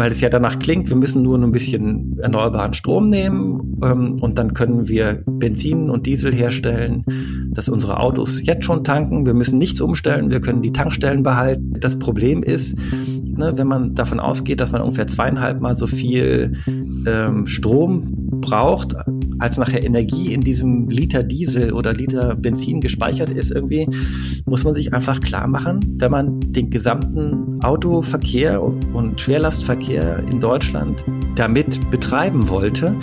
weil es ja danach klingt, wir müssen nur ein bisschen erneuerbaren Strom nehmen ähm, und dann können wir Benzin und Diesel herstellen, dass unsere Autos jetzt schon tanken. Wir müssen nichts umstellen, wir können die Tankstellen behalten. Das Problem ist, ne, wenn man davon ausgeht, dass man ungefähr zweieinhalb Mal so viel ähm, Strom braucht, als nachher Energie in diesem Liter Diesel oder Liter Benzin gespeichert ist irgendwie, muss man sich einfach klar machen, wenn man den gesamten Autoverkehr und Schwerlastverkehr in Deutschland damit betreiben wollte,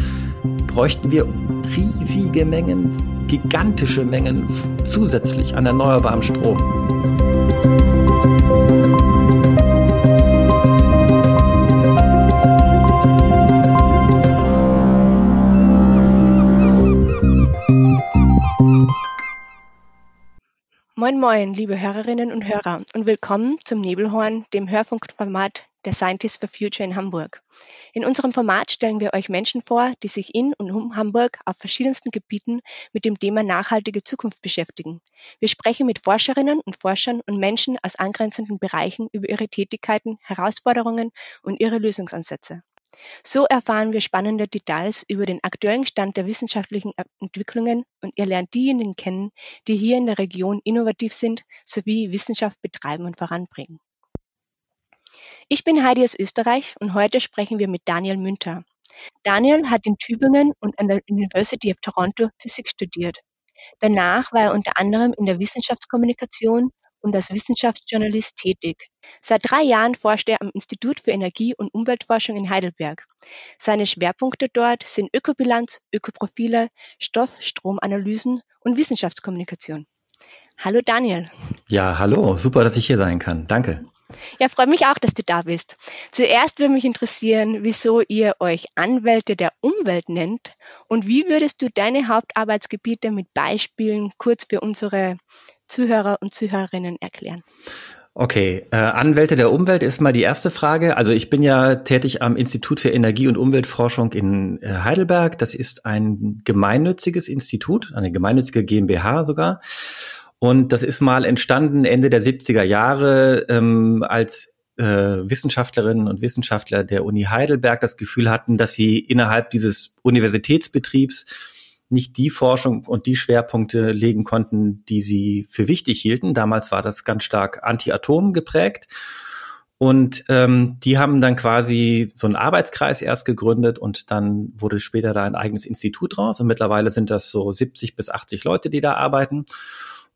bräuchten wir riesige Mengen, gigantische Mengen zusätzlich an erneuerbarem Strom. Moin Moin, liebe Hörerinnen und Hörer und willkommen zum Nebelhorn, dem Hörfunkformat der Scientists for Future in Hamburg. In unserem Format stellen wir euch Menschen vor, die sich in und um Hamburg auf verschiedensten Gebieten mit dem Thema nachhaltige Zukunft beschäftigen. Wir sprechen mit Forscherinnen und Forschern und Menschen aus angrenzenden Bereichen über ihre Tätigkeiten, Herausforderungen und ihre Lösungsansätze. So erfahren wir spannende Details über den aktuellen Stand der wissenschaftlichen Entwicklungen und ihr lernt diejenigen kennen, die hier in der Region innovativ sind sowie Wissenschaft betreiben und voranbringen. Ich bin Heidi aus Österreich und heute sprechen wir mit Daniel Münter. Daniel hat in Tübingen und an der University of Toronto Physik studiert. Danach war er unter anderem in der Wissenschaftskommunikation und als Wissenschaftsjournalist tätig. Seit drei Jahren forscht er am Institut für Energie- und Umweltforschung in Heidelberg. Seine Schwerpunkte dort sind Ökobilanz, Ökoprofile, Stoff-Stromanalysen und Wissenschaftskommunikation. Hallo Daniel. Ja, hallo, super, dass ich hier sein kann. Danke. Ja, freut mich auch, dass du da bist. Zuerst würde mich interessieren, wieso ihr euch Anwälte der Umwelt nennt und wie würdest du deine Hauptarbeitsgebiete mit Beispielen kurz für unsere Zuhörer und Zuhörerinnen erklären? Okay, äh, Anwälte der Umwelt ist mal die erste Frage. Also ich bin ja tätig am Institut für Energie- und Umweltforschung in äh, Heidelberg. Das ist ein gemeinnütziges Institut, eine gemeinnützige GmbH sogar. Und das ist mal entstanden Ende der 70er Jahre, ähm, als äh, Wissenschaftlerinnen und Wissenschaftler der Uni Heidelberg das Gefühl hatten, dass sie innerhalb dieses Universitätsbetriebs nicht die Forschung und die Schwerpunkte legen konnten, die sie für wichtig hielten. Damals war das ganz stark Anti-Atom geprägt. Und ähm, die haben dann quasi so einen Arbeitskreis erst gegründet und dann wurde später da ein eigenes Institut raus. Und mittlerweile sind das so 70 bis 80 Leute, die da arbeiten.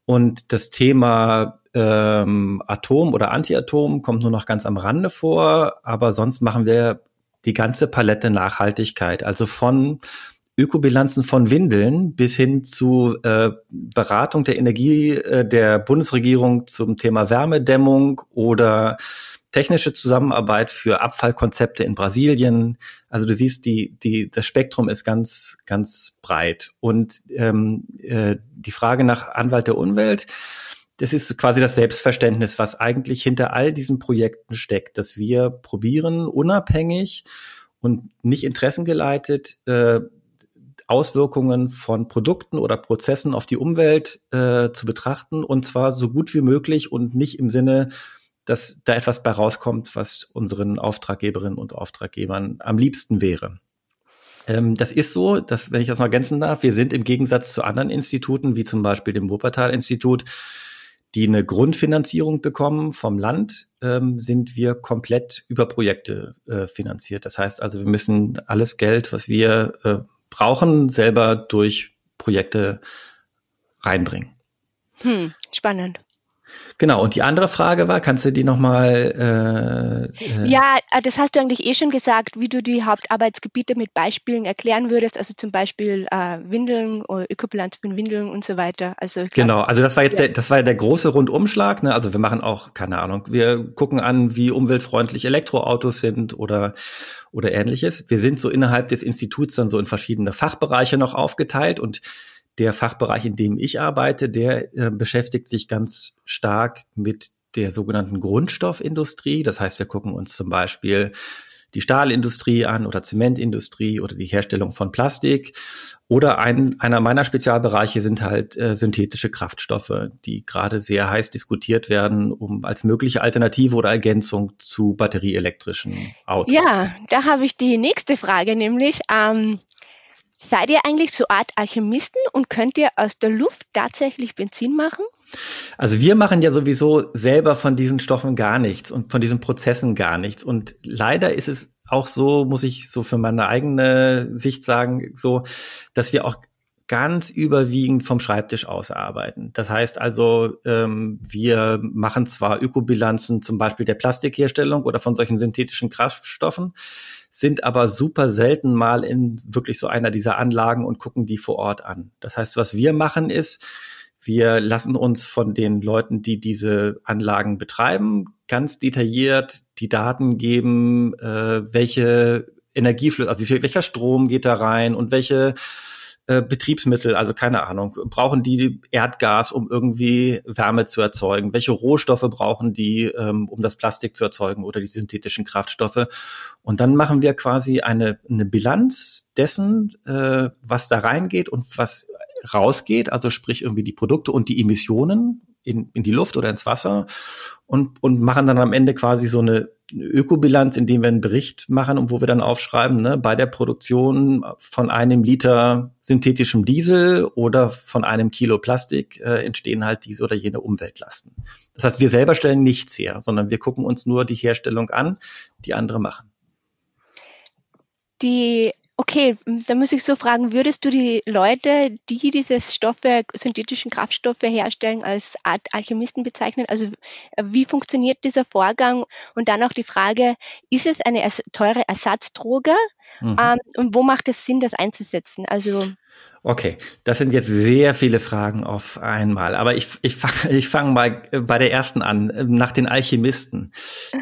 Und das Thema ähm, Atom oder Anti-Atom kommt nur noch ganz am Rande vor, aber sonst machen wir die ganze Palette Nachhaltigkeit, also von Ökobilanzen von Windeln bis hin zu äh, Beratung der Energie äh, der Bundesregierung zum Thema Wärmedämmung oder technische Zusammenarbeit für Abfallkonzepte in Brasilien. Also du siehst, die, die, das Spektrum ist ganz, ganz breit. Und ähm, äh, die Frage nach Anwalt der Umwelt, das ist quasi das Selbstverständnis, was eigentlich hinter all diesen Projekten steckt, dass wir probieren, unabhängig und nicht interessengeleitet, äh, Auswirkungen von Produkten oder Prozessen auf die Umwelt äh, zu betrachten und zwar so gut wie möglich und nicht im Sinne, dass da etwas bei rauskommt, was unseren Auftraggeberinnen und Auftraggebern am liebsten wäre. Ähm, das ist so, dass, wenn ich das mal ergänzen darf, wir sind im Gegensatz zu anderen Instituten, wie zum Beispiel dem Wuppertal-Institut, die eine Grundfinanzierung bekommen vom Land, ähm, sind wir komplett über Projekte äh, finanziert. Das heißt also, wir müssen alles Geld, was wir äh, brauchen, selber durch Projekte reinbringen. Hm, spannend. Genau, und die andere Frage war, kannst du die nochmal? Äh, äh ja, äh, das hast du eigentlich eh schon gesagt, wie du die Hauptarbeitsgebiete mit Beispielen erklären würdest, also zum Beispiel äh, Windeln, Ökobilanz von Windeln und so weiter. Also genau, also das war jetzt ja. der, das war ja der große Rundumschlag. Ne? Also wir machen auch, keine Ahnung, wir gucken an, wie umweltfreundlich Elektroautos sind oder oder ähnliches. Wir sind so innerhalb des Instituts dann so in verschiedene Fachbereiche noch aufgeteilt und der Fachbereich, in dem ich arbeite, der äh, beschäftigt sich ganz stark mit der sogenannten Grundstoffindustrie. Das heißt, wir gucken uns zum Beispiel die Stahlindustrie an oder Zementindustrie oder die Herstellung von Plastik. Oder ein, einer meiner Spezialbereiche sind halt äh, synthetische Kraftstoffe, die gerade sehr heiß diskutiert werden, um als mögliche Alternative oder Ergänzung zu batterieelektrischen Autos. Ja, da habe ich die nächste Frage, nämlich ähm, seid ihr eigentlich so Art Alchemisten und könnt ihr aus der Luft tatsächlich Benzin machen? Also wir machen ja sowieso selber von diesen Stoffen gar nichts und von diesen Prozessen gar nichts. Und leider ist es auch so, muss ich so für meine eigene Sicht sagen, so, dass wir auch ganz überwiegend vom Schreibtisch aus arbeiten. Das heißt also, ähm, wir machen zwar Ökobilanzen zum Beispiel der Plastikherstellung oder von solchen synthetischen Kraftstoffen, sind aber super selten mal in wirklich so einer dieser Anlagen und gucken die vor Ort an. Das heißt, was wir machen ist, wir lassen uns von den Leuten, die diese Anlagen betreiben, ganz detailliert die Daten geben, äh, welche Energieflüsse, also welcher Strom geht da rein und welche äh, Betriebsmittel, also keine Ahnung, brauchen die Erdgas, um irgendwie Wärme zu erzeugen? Welche Rohstoffe brauchen die, ähm, um das Plastik zu erzeugen oder die synthetischen Kraftstoffe? Und dann machen wir quasi eine, eine Bilanz dessen, äh, was da reingeht und was rausgeht, also sprich irgendwie die Produkte und die Emissionen in, in die Luft oder ins Wasser und, und machen dann am Ende quasi so eine Ökobilanz, indem wir einen Bericht machen und wo wir dann aufschreiben, ne, bei der Produktion von einem Liter synthetischem Diesel oder von einem Kilo Plastik äh, entstehen halt diese oder jene Umweltlasten. Das heißt, wir selber stellen nichts her, sondern wir gucken uns nur die Herstellung an, die andere machen. Die Okay, da muss ich so fragen, würdest du die Leute, die diese Stoffe, synthetischen Kraftstoffe herstellen, als Art Alchemisten bezeichnen? Also wie funktioniert dieser Vorgang? Und dann auch die Frage, ist es eine teure Ersatzdroge? Mhm. Ähm, und wo macht es Sinn, das einzusetzen? Also Okay, das sind jetzt sehr viele Fragen auf einmal. Aber ich, ich fange ich fang mal bei der ersten an, nach den Alchemisten.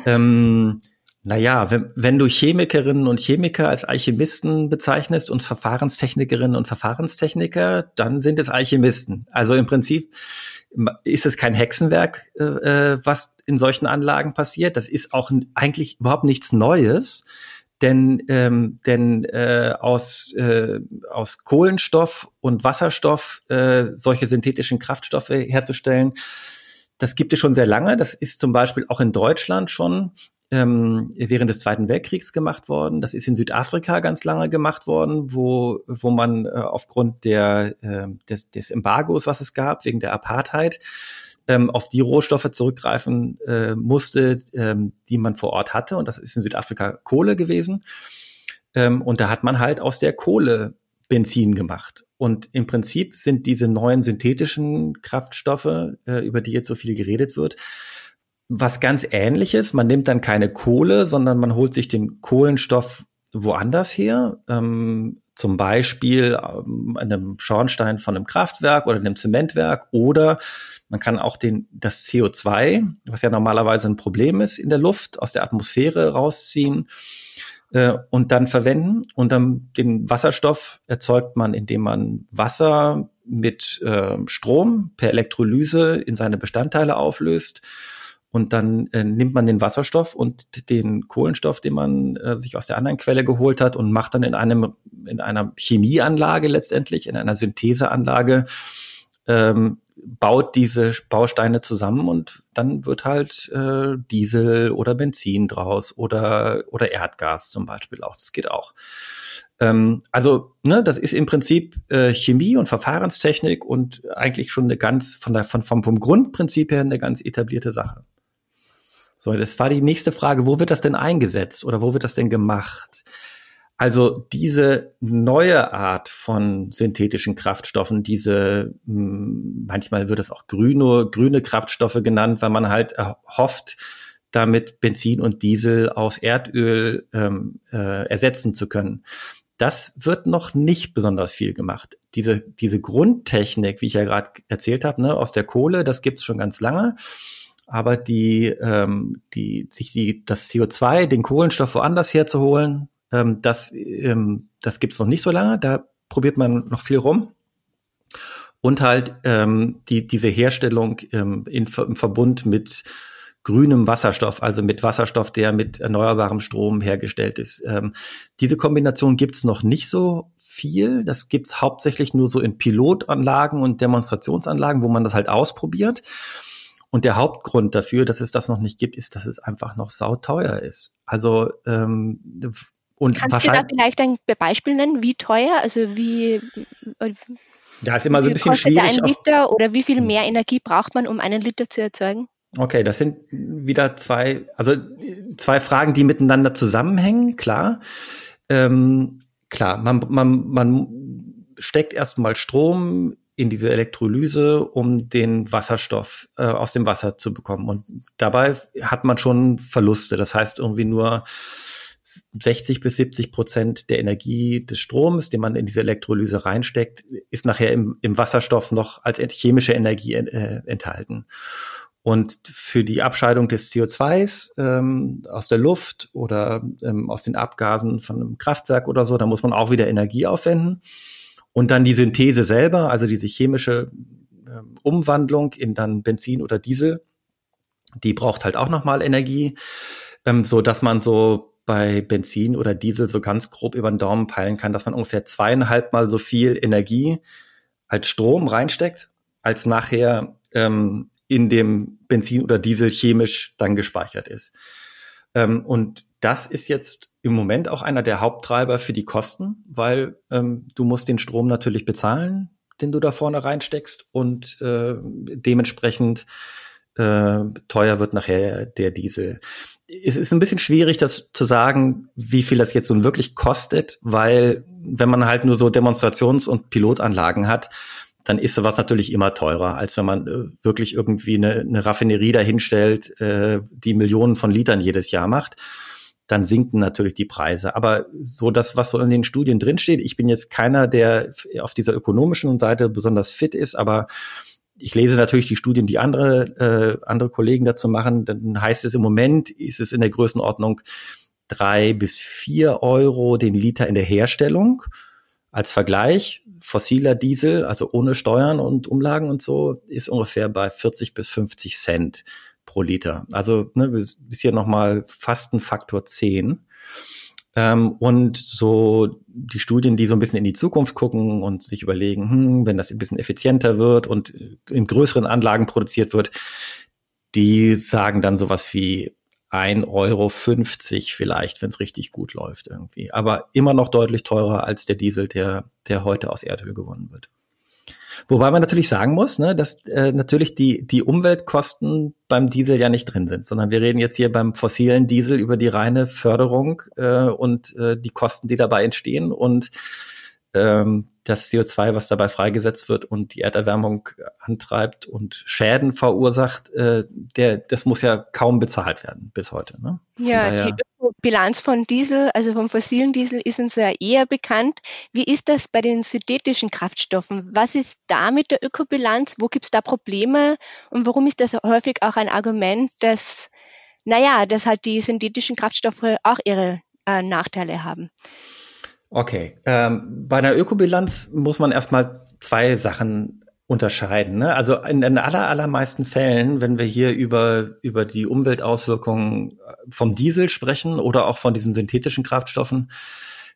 Ähm, naja, wenn, wenn du Chemikerinnen und Chemiker als Alchemisten bezeichnest und Verfahrenstechnikerinnen und Verfahrenstechniker, dann sind es Alchemisten. Also im Prinzip ist es kein Hexenwerk, äh, äh, was in solchen Anlagen passiert. Das ist auch eigentlich überhaupt nichts Neues. Denn, ähm, denn äh, aus, äh, aus Kohlenstoff und Wasserstoff äh, solche synthetischen Kraftstoffe herzustellen, das gibt es schon sehr lange. Das ist zum Beispiel auch in Deutschland schon ähm, während des Zweiten Weltkriegs gemacht worden. Das ist in Südafrika ganz lange gemacht worden, wo, wo man äh, aufgrund der, äh, des, des Embargos, was es gab, wegen der Apartheid, ähm, auf die Rohstoffe zurückgreifen äh, musste, ähm, die man vor Ort hatte. Und das ist in Südafrika Kohle gewesen. Ähm, und da hat man halt aus der Kohle Benzin gemacht. Und im Prinzip sind diese neuen synthetischen Kraftstoffe, äh, über die jetzt so viel geredet wird, was ganz ähnliches. Man nimmt dann keine Kohle, sondern man holt sich den Kohlenstoff woanders her. Ähm, zum Beispiel ähm, einem Schornstein von einem Kraftwerk oder einem Zementwerk oder man kann auch den, das CO2, was ja normalerweise ein Problem ist in der Luft, aus der Atmosphäre rausziehen äh, und dann verwenden. Und dann den Wasserstoff erzeugt man, indem man Wasser mit äh, Strom per Elektrolyse in seine Bestandteile auflöst und dann äh, nimmt man den Wasserstoff und den Kohlenstoff, den man äh, sich aus der anderen Quelle geholt hat und macht dann in einem in einer Chemieanlage letztendlich, in einer Syntheseanlage, ähm, baut diese Bausteine zusammen und dann wird halt äh, Diesel oder Benzin draus oder oder Erdgas zum Beispiel auch. Das geht auch. Ähm, also ne, das ist im Prinzip äh, Chemie und Verfahrenstechnik und eigentlich schon eine ganz von der von vom, vom Grundprinzip her eine ganz etablierte Sache. So, das war die nächste Frage. Wo wird das denn eingesetzt oder wo wird das denn gemacht? Also diese neue Art von synthetischen Kraftstoffen, diese, hm, manchmal wird es auch grüne, grüne Kraftstoffe genannt, weil man halt hofft, damit Benzin und Diesel aus Erdöl ähm, äh, ersetzen zu können. Das wird noch nicht besonders viel gemacht. Diese, diese Grundtechnik, wie ich ja gerade erzählt habe, ne, aus der Kohle, das gibt's schon ganz lange aber die, ähm, die, sich die, das CO2, den Kohlenstoff woanders herzuholen, ähm, das, ähm, das gibt's noch nicht so lange. Da probiert man noch viel rum. Und halt ähm, die, diese Herstellung ähm, in, im Verbund mit grünem Wasserstoff, also mit Wasserstoff, der mit erneuerbarem Strom hergestellt ist. Ähm, diese Kombination gibt's noch nicht so viel. Das gibt's hauptsächlich nur so in Pilotanlagen und Demonstrationsanlagen, wo man das halt ausprobiert. Und der Hauptgrund dafür, dass es das noch nicht gibt, ist, dass es einfach noch sauteuer ist. Also ähm, und Kannst du da vielleicht ein Beispiel nennen, wie teuer, also wie ja, ist immer so ein bisschen schwierig. Ein Liter oder wie viel hm. mehr Energie braucht man, um einen Liter zu erzeugen? Okay, das sind wieder zwei, also zwei Fragen, die miteinander zusammenhängen, klar. Ähm, klar, man, man, man steckt erstmal Strom in diese Elektrolyse, um den Wasserstoff äh, aus dem Wasser zu bekommen. Und dabei hat man schon Verluste. Das heißt irgendwie nur 60 bis 70 Prozent der Energie des Stroms, den man in diese Elektrolyse reinsteckt, ist nachher im, im Wasserstoff noch als chemische Energie äh, enthalten. Und für die Abscheidung des CO2s ähm, aus der Luft oder ähm, aus den Abgasen von einem Kraftwerk oder so, da muss man auch wieder Energie aufwenden. Und dann die Synthese selber, also diese chemische äh, Umwandlung in dann Benzin oder Diesel, die braucht halt auch nochmal Energie, ähm, so dass man so bei Benzin oder Diesel so ganz grob über den Daumen peilen kann, dass man ungefähr zweieinhalb Mal so viel Energie als Strom reinsteckt, als nachher ähm, in dem Benzin oder Diesel chemisch dann gespeichert ist. Ähm, und das ist jetzt im Moment auch einer der Haupttreiber für die Kosten, weil ähm, du musst den Strom natürlich bezahlen, den du da vorne reinsteckst und äh, dementsprechend äh, teuer wird nachher der Diesel es ist ein bisschen schwierig, das zu sagen, wie viel das jetzt nun wirklich kostet, weil wenn man halt nur so Demonstrations- und Pilotanlagen hat, dann ist sowas natürlich immer teurer, als wenn man äh, wirklich irgendwie eine, eine Raffinerie dahinstellt, äh, die Millionen von Litern jedes Jahr macht. Dann sinken natürlich die Preise. Aber so das, was so in den Studien drinsteht, ich bin jetzt keiner, der auf dieser ökonomischen Seite besonders fit ist, aber ich lese natürlich die Studien, die andere, äh, andere Kollegen dazu machen, dann heißt es im Moment, ist es in der Größenordnung drei bis vier Euro den Liter in der Herstellung. Als Vergleich, fossiler Diesel, also ohne Steuern und Umlagen und so, ist ungefähr bei 40 bis 50 Cent pro Liter. Also ne, ist hier nochmal fast ein Faktor 10. Ähm, und so die Studien, die so ein bisschen in die Zukunft gucken und sich überlegen, hm, wenn das ein bisschen effizienter wird und in größeren Anlagen produziert wird, die sagen dann sowas wie 1,50 Euro vielleicht, wenn es richtig gut läuft irgendwie. Aber immer noch deutlich teurer als der Diesel, der, der heute aus Erdöl gewonnen wird. Wobei man natürlich sagen muss, ne, dass äh, natürlich die, die Umweltkosten beim Diesel ja nicht drin sind, sondern wir reden jetzt hier beim fossilen Diesel über die reine Förderung äh, und äh, die Kosten, die dabei entstehen. Und ähm, das CO2, was dabei freigesetzt wird und die Erderwärmung antreibt und Schäden verursacht, äh, der, das muss ja kaum bezahlt werden bis heute. Ne? ja, die Bilanz von Diesel, also vom fossilen Diesel, ist uns ja eher bekannt. Wie ist das bei den synthetischen Kraftstoffen? Was ist da mit der Ökobilanz? Wo gibt es da Probleme? Und warum ist das häufig auch ein Argument, dass, naja, dass halt die synthetischen Kraftstoffe auch ihre äh, Nachteile haben? Okay, ähm, bei einer Ökobilanz muss man erstmal zwei Sachen unterscheiden. Ne? Also in den aller, allermeisten Fällen, wenn wir hier über, über die Umweltauswirkungen vom Diesel sprechen oder auch von diesen synthetischen Kraftstoffen,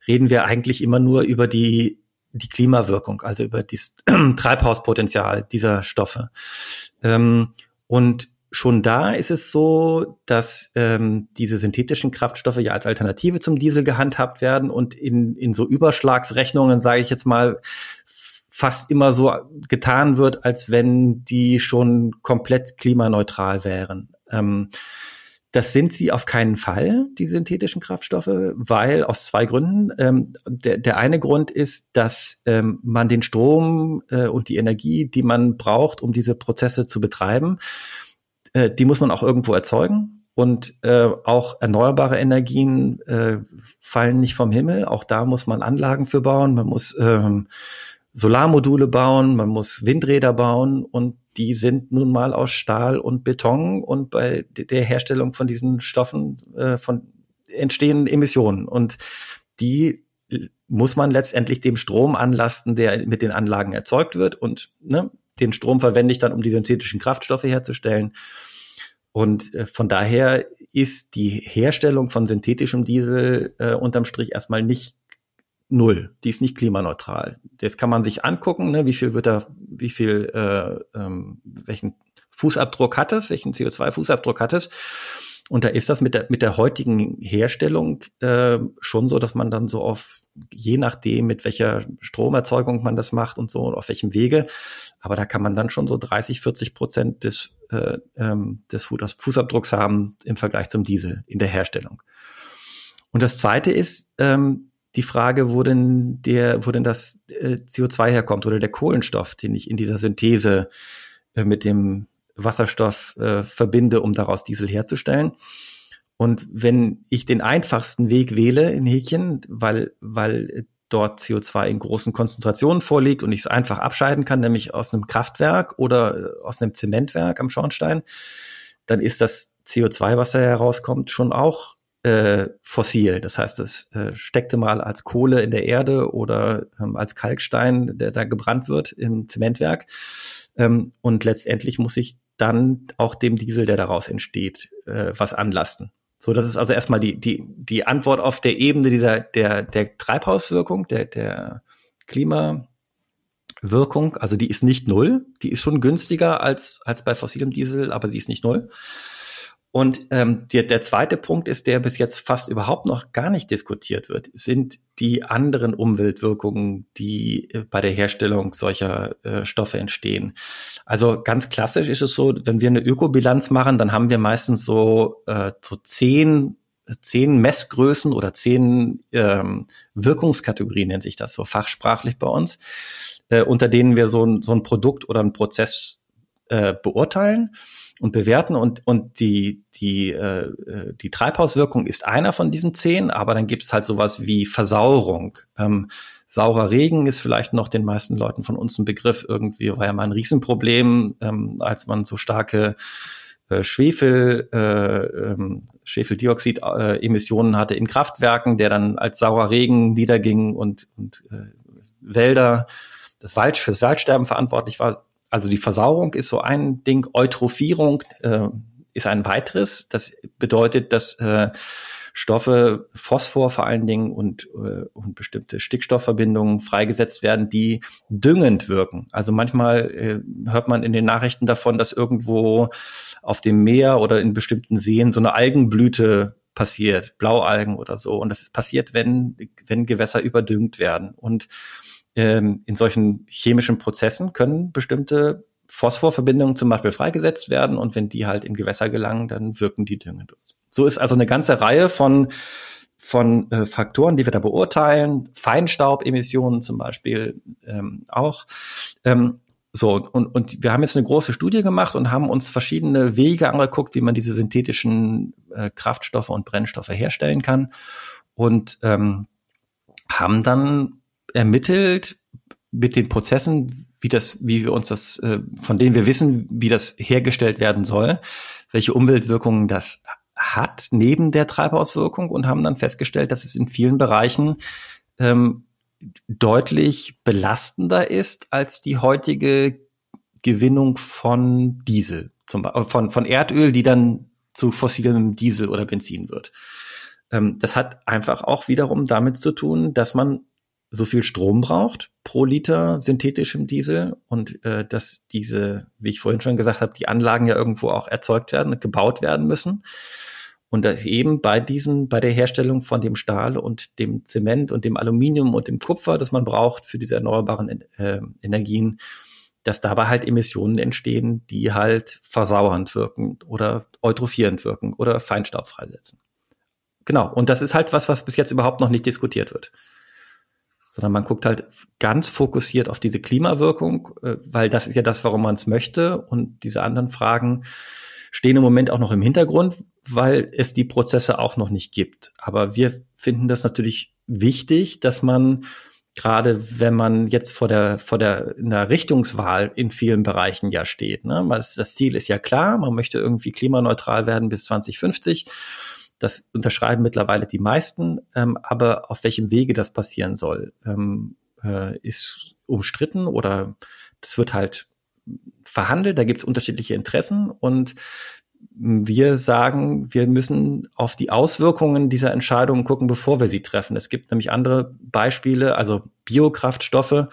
reden wir eigentlich immer nur über die, die Klimawirkung, also über das Treibhauspotenzial dieser Stoffe. Ähm, und schon da ist es so, dass ähm, diese synthetischen Kraftstoffe ja als Alternative zum Diesel gehandhabt werden und in, in so Überschlagsrechnungen, sage ich jetzt mal, fast immer so getan wird, als wenn die schon komplett klimaneutral wären. Ähm, das sind sie auf keinen Fall, die synthetischen Kraftstoffe, weil aus zwei Gründen. Ähm, der, der eine Grund ist, dass ähm, man den Strom äh, und die Energie, die man braucht, um diese Prozesse zu betreiben, äh, die muss man auch irgendwo erzeugen. Und äh, auch erneuerbare Energien äh, fallen nicht vom Himmel. Auch da muss man Anlagen für bauen. Man muss ähm, Solarmodule bauen, man muss Windräder bauen und die sind nun mal aus Stahl und Beton und bei der Herstellung von diesen Stoffen äh, von entstehen Emissionen und die muss man letztendlich dem Strom anlasten, der mit den Anlagen erzeugt wird und ne, den Strom verwende ich dann, um die synthetischen Kraftstoffe herzustellen. Und äh, von daher ist die Herstellung von synthetischem Diesel äh, unterm Strich erstmal nicht null. Die ist nicht klimaneutral. Das kann man sich angucken, ne, wie viel wird da, wie viel, äh, ähm, welchen Fußabdruck hat es, welchen CO2-Fußabdruck hat es. Und da ist das mit der, mit der heutigen Herstellung äh, schon so, dass man dann so auf, je nachdem, mit welcher Stromerzeugung man das macht und so, und auf welchem Wege, aber da kann man dann schon so 30, 40 Prozent des, äh, ähm, des Fußabdrucks haben im Vergleich zum Diesel in der Herstellung. Und das Zweite ist ähm, die Frage, wo denn, der, wo denn das äh, CO2 herkommt oder der Kohlenstoff, den ich in dieser Synthese äh, mit dem Wasserstoff äh, verbinde, um daraus Diesel herzustellen. Und wenn ich den einfachsten Weg wähle in Häkchen, weil, weil dort CO2 in großen Konzentrationen vorliegt und ich es einfach abscheiden kann, nämlich aus einem Kraftwerk oder äh, aus einem Zementwerk am Schornstein, dann ist das CO2, was da herauskommt, schon auch äh, fossil. Das heißt, es äh, steckte mal als Kohle in der Erde oder ähm, als Kalkstein, der da gebrannt wird im Zementwerk. Ähm, und letztendlich muss ich dann auch dem Diesel, der daraus entsteht, äh, was anlasten. So, das ist also erstmal die, die, die Antwort auf der Ebene dieser, der, der Treibhauswirkung, der, der Klimawirkung. Also die ist nicht null. Die ist schon günstiger als, als bei fossilem Diesel, aber sie ist nicht null. Und ähm, der, der zweite Punkt ist, der bis jetzt fast überhaupt noch gar nicht diskutiert wird, sind die anderen Umweltwirkungen, die äh, bei der Herstellung solcher äh, Stoffe entstehen. Also ganz klassisch ist es so, wenn wir eine Ökobilanz machen, dann haben wir meistens so, äh, so zehn zehn Messgrößen oder zehn ähm, Wirkungskategorien nennt sich das so fachsprachlich bei uns, äh, unter denen wir so ein, so ein Produkt oder ein Prozess äh, beurteilen und bewerten und, und die, die, äh, äh, die Treibhauswirkung ist einer von diesen zehn, aber dann gibt es halt sowas wie Versauerung. Ähm, saurer Regen ist vielleicht noch den meisten Leuten von uns ein Begriff. Irgendwie war ja mal ein Riesenproblem, ähm, als man so starke äh, Schwefel, äh, ähm, Schwefeldioxid-Emissionen hatte in Kraftwerken, der dann als saurer Regen niederging und, und äh, Wälder, das Wald, fürs Waldsterben verantwortlich war. Also die Versauerung ist so ein Ding, Eutrophierung äh, ist ein weiteres. Das bedeutet, dass äh, Stoffe, Phosphor vor allen Dingen und, äh, und bestimmte Stickstoffverbindungen freigesetzt werden, die düngend wirken. Also manchmal äh, hört man in den Nachrichten davon, dass irgendwo auf dem Meer oder in bestimmten Seen so eine Algenblüte passiert, Blaualgen oder so. Und das ist passiert, wenn, wenn Gewässer überdüngt werden. Und ähm, in solchen chemischen Prozessen können bestimmte Phosphorverbindungen zum Beispiel freigesetzt werden und wenn die halt in Gewässer gelangen, dann wirken die düngend. So ist also eine ganze Reihe von von äh, Faktoren, die wir da beurteilen, Feinstaubemissionen zum Beispiel ähm, auch. Ähm, so, und, und wir haben jetzt eine große Studie gemacht und haben uns verschiedene Wege angeguckt, wie man diese synthetischen äh, Kraftstoffe und Brennstoffe herstellen kann. Und ähm, haben dann ermittelt mit den Prozessen, wie das, wie wir uns das, äh, von denen wir wissen, wie das hergestellt werden soll, welche Umweltwirkungen das hat neben der Treibhauswirkung und haben dann festgestellt, dass es in vielen Bereichen ähm, deutlich belastender ist als die heutige Gewinnung von Diesel, zum, Beispiel, von, von Erdöl, die dann zu fossilem Diesel oder Benzin wird. Ähm, das hat einfach auch wiederum damit zu tun, dass man so viel Strom braucht pro Liter synthetischem Diesel und äh, dass diese, wie ich vorhin schon gesagt habe, die Anlagen ja irgendwo auch erzeugt werden, gebaut werden müssen. Und dass eben bei diesen, bei der Herstellung von dem Stahl und dem Zement und dem Aluminium und dem Kupfer, das man braucht für diese erneuerbaren äh, Energien, dass dabei halt Emissionen entstehen, die halt versauernd wirken oder eutrophierend wirken oder Feinstaub freisetzen. Genau. Und das ist halt was, was bis jetzt überhaupt noch nicht diskutiert wird sondern man guckt halt ganz fokussiert auf diese Klimawirkung, äh, weil das ist ja das, warum man es möchte. Und diese anderen Fragen stehen im Moment auch noch im Hintergrund, weil es die Prozesse auch noch nicht gibt. Aber wir finden das natürlich wichtig, dass man gerade wenn man jetzt vor der vor der einer Richtungswahl in vielen Bereichen ja steht. Ne? Das Ziel ist ja klar, man möchte irgendwie klimaneutral werden bis 2050 das unterschreiben mittlerweile die meisten, ähm, aber auf welchem Wege das passieren soll, ähm, äh, ist umstritten oder das wird halt verhandelt, da gibt es unterschiedliche Interessen und wir sagen, wir müssen auf die Auswirkungen dieser Entscheidungen gucken, bevor wir sie treffen. Es gibt nämlich andere Beispiele, also Biokraftstoffe.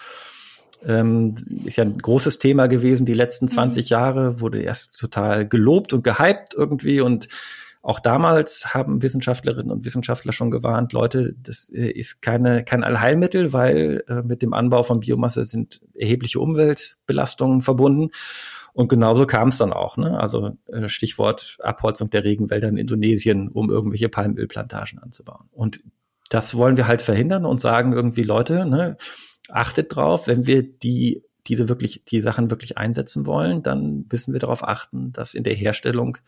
Ähm, ist ja ein großes Thema gewesen die letzten 20 mhm. Jahre, wurde erst total gelobt und gehypt irgendwie und auch damals haben Wissenschaftlerinnen und Wissenschaftler schon gewarnt, Leute, das äh, ist keine, kein Allheilmittel, weil äh, mit dem Anbau von Biomasse sind erhebliche Umweltbelastungen verbunden. Und genauso kam es dann auch. Ne? Also äh, Stichwort Abholzung der Regenwälder in Indonesien, um irgendwelche Palmölplantagen anzubauen. Und das wollen wir halt verhindern und sagen irgendwie, Leute, ne, achtet drauf, wenn wir die diese wirklich die Sachen wirklich einsetzen wollen, dann müssen wir darauf achten, dass in der Herstellung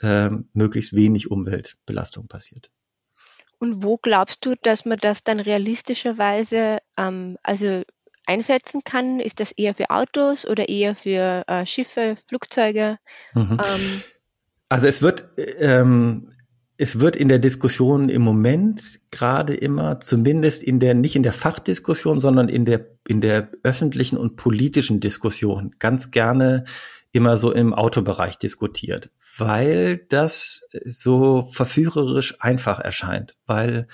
äh, möglichst wenig Umweltbelastung passiert. Und wo glaubst du, dass man das dann realistischerweise ähm, also einsetzen kann? Ist das eher für Autos oder eher für äh, Schiffe, Flugzeuge? Mhm. Ähm, also es wird ähm, es wird in der Diskussion im Moment gerade immer, zumindest in der, nicht in der Fachdiskussion, sondern in der, in der öffentlichen und politischen Diskussion ganz gerne immer so im Autobereich diskutiert, weil das so verführerisch einfach erscheint, weil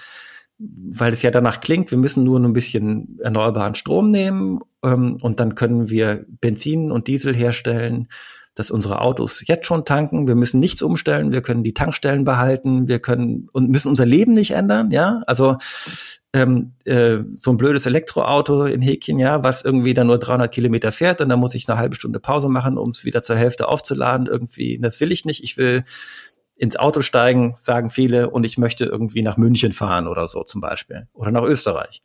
weil es ja danach klingt, wir müssen nur ein bisschen erneuerbaren Strom nehmen ähm, und dann können wir Benzin und Diesel herstellen, dass unsere Autos jetzt schon tanken. Wir müssen nichts umstellen, wir können die Tankstellen behalten, wir können und müssen unser Leben nicht ändern. Ja, also ähm, äh, so ein blödes Elektroauto in Häkchen, ja, was irgendwie dann nur 300 Kilometer fährt und dann muss ich eine halbe Stunde Pause machen, um es wieder zur Hälfte aufzuladen. Irgendwie, das will ich nicht. Ich will ins Auto steigen, sagen viele, und ich möchte irgendwie nach München fahren oder so zum Beispiel oder nach Österreich.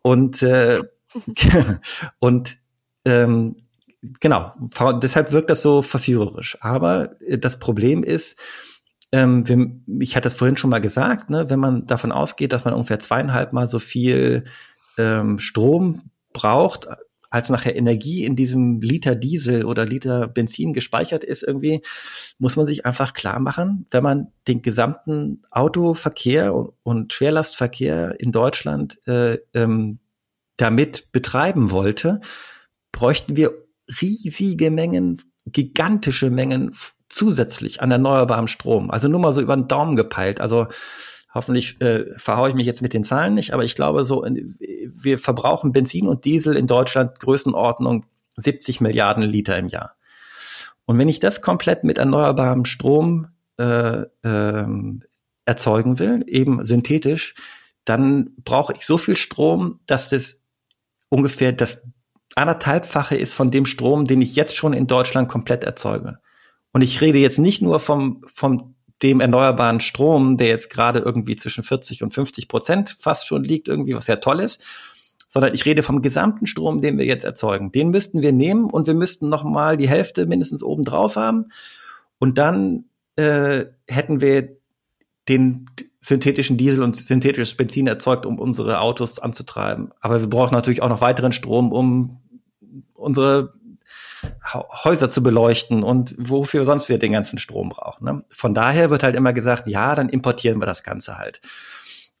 Und äh, und ähm, genau, deshalb wirkt das so verführerisch. Aber äh, das Problem ist, ähm, wir, ich hatte es vorhin schon mal gesagt, ne, wenn man davon ausgeht, dass man ungefähr zweieinhalb Mal so viel ähm, Strom braucht, als nachher Energie in diesem Liter Diesel oder Liter Benzin gespeichert ist irgendwie, muss man sich einfach klar machen, wenn man den gesamten Autoverkehr und Schwerlastverkehr in Deutschland äh, ähm, damit betreiben wollte, bräuchten wir riesige Mengen, gigantische Mengen zusätzlich an erneuerbarem Strom. Also nur mal so über den Daumen gepeilt. Also hoffentlich äh, verhaue ich mich jetzt mit den Zahlen nicht, aber ich glaube so, wir verbrauchen Benzin und Diesel in Deutschland Größenordnung 70 Milliarden Liter im Jahr. Und wenn ich das komplett mit erneuerbarem Strom äh, äh, erzeugen will, eben synthetisch, dann brauche ich so viel Strom, dass das ungefähr das anderthalbfache ist von dem Strom, den ich jetzt schon in Deutschland komplett erzeuge. Und ich rede jetzt nicht nur vom, vom dem erneuerbaren Strom, der jetzt gerade irgendwie zwischen 40 und 50 Prozent fast schon liegt, irgendwie, was ja toll ist, sondern ich rede vom gesamten Strom, den wir jetzt erzeugen. Den müssten wir nehmen und wir müssten noch mal die Hälfte mindestens oben drauf haben. Und dann äh, hätten wir den synthetischen Diesel und synthetisches Benzin erzeugt, um unsere Autos anzutreiben. Aber wir brauchen natürlich auch noch weiteren Strom, um unsere Häuser zu beleuchten und wofür sonst wir den ganzen Strom brauchen. Ne? Von daher wird halt immer gesagt, ja, dann importieren wir das Ganze halt.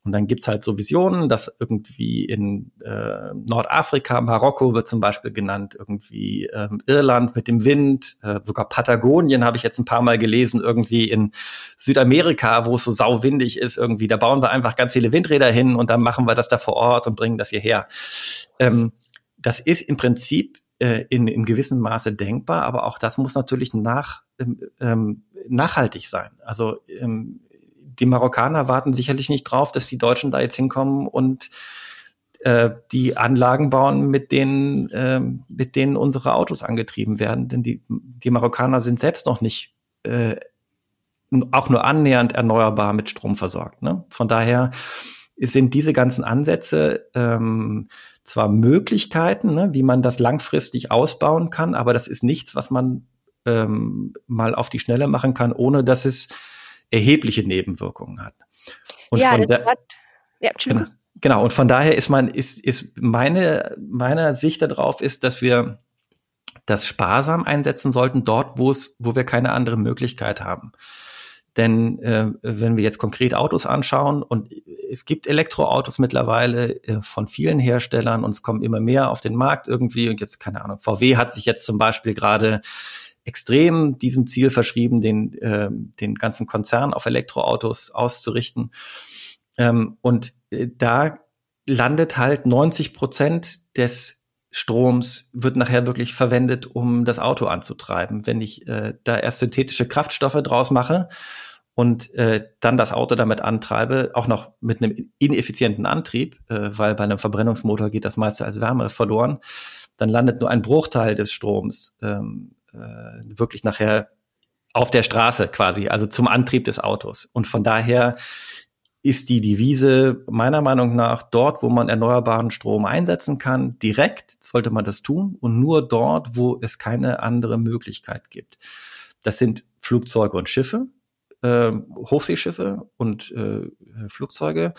Und dann gibt's halt so Visionen, dass irgendwie in äh, Nordafrika, Marokko wird zum Beispiel genannt, irgendwie ähm, Irland mit dem Wind, äh, sogar Patagonien habe ich jetzt ein paar Mal gelesen, irgendwie in Südamerika, wo es so sauwindig ist, irgendwie, da bauen wir einfach ganz viele Windräder hin und dann machen wir das da vor Ort und bringen das hierher. Ähm, das ist im Prinzip äh, in, in gewissem Maße denkbar, aber auch das muss natürlich nach, ähm, ähm, nachhaltig sein. Also ähm, die Marokkaner warten sicherlich nicht drauf, dass die Deutschen da jetzt hinkommen und äh, die Anlagen bauen, mit denen, äh, mit denen unsere Autos angetrieben werden. Denn die, die Marokkaner sind selbst noch nicht äh, auch nur annähernd erneuerbar mit Strom versorgt. Ne? Von daher sind diese ganzen Ansätze ähm, zwar Möglichkeiten, ne, wie man das langfristig ausbauen kann, aber das ist nichts, was man ähm, mal auf die Schnelle machen kann, ohne dass es erhebliche Nebenwirkungen hat. Und ja, von das Wort, ja, genau, genau, und von daher ist man, ist, ist meine, meiner Sicht darauf ist, dass wir das sparsam einsetzen sollten, dort, wo es, wo wir keine andere Möglichkeit haben. Denn äh, wenn wir jetzt konkret Autos anschauen und es gibt Elektroautos mittlerweile äh, von vielen Herstellern und es kommen immer mehr auf den Markt irgendwie und jetzt keine Ahnung, VW hat sich jetzt zum Beispiel gerade extrem diesem Ziel verschrieben, den, äh, den ganzen Konzern auf Elektroautos auszurichten. Ähm, und äh, da landet halt 90 Prozent des Stroms wird nachher wirklich verwendet, um das Auto anzutreiben. Wenn ich äh, da erst synthetische Kraftstoffe draus mache und äh, dann das Auto damit antreibe, auch noch mit einem ineffizienten Antrieb, äh, weil bei einem Verbrennungsmotor geht das meiste als Wärme verloren, dann landet nur ein Bruchteil des Stroms ähm, äh, wirklich nachher auf der Straße quasi, also zum Antrieb des Autos. Und von daher ist die Devise meiner Meinung nach dort, wo man erneuerbaren Strom einsetzen kann, direkt sollte man das tun und nur dort, wo es keine andere Möglichkeit gibt. Das sind Flugzeuge und Schiffe, äh, Hochseeschiffe und äh, Flugzeuge.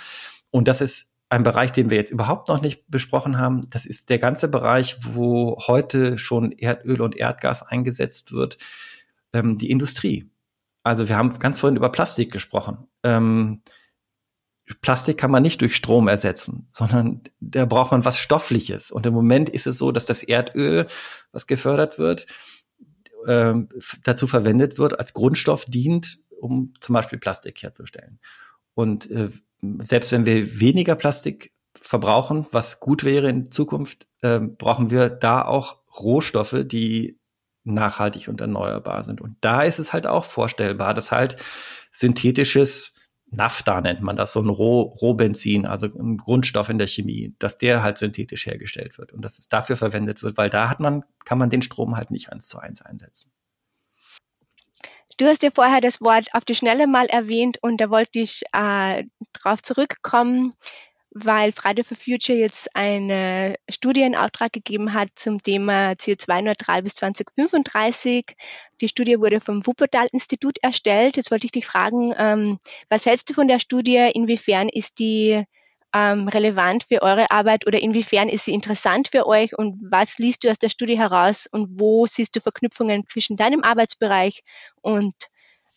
Und das ist ein Bereich, den wir jetzt überhaupt noch nicht besprochen haben. Das ist der ganze Bereich, wo heute schon Erdöl und Erdgas eingesetzt wird, ähm, die Industrie. Also wir haben ganz vorhin über Plastik gesprochen. Ähm, Plastik kann man nicht durch Strom ersetzen, sondern da braucht man was Stoffliches. Und im Moment ist es so, dass das Erdöl, was gefördert wird, äh, dazu verwendet wird, als Grundstoff dient, um zum Beispiel Plastik herzustellen. Und äh, selbst wenn wir weniger Plastik verbrauchen, was gut wäre in Zukunft, äh, brauchen wir da auch Rohstoffe, die nachhaltig und erneuerbar sind. Und da ist es halt auch vorstellbar, dass halt synthetisches Nafta nennt man das, so ein Roh, Rohbenzin, also ein Grundstoff in der Chemie, dass der halt synthetisch hergestellt wird und dass es dafür verwendet wird, weil da hat man, kann man den Strom halt nicht eins zu eins einsetzen. Du hast ja vorher das Wort auf die Schnelle mal erwähnt und da wollte ich äh, darauf zurückkommen weil Friday for Future jetzt eine Studie in Auftrag gegeben hat zum Thema CO2-neutral bis 2035. Die Studie wurde vom Wuppertal-Institut erstellt. Jetzt wollte ich dich fragen, ähm, was hältst du von der Studie? Inwiefern ist die ähm, relevant für eure Arbeit oder inwiefern ist sie interessant für euch und was liest du aus der Studie heraus und wo siehst du Verknüpfungen zwischen deinem Arbeitsbereich und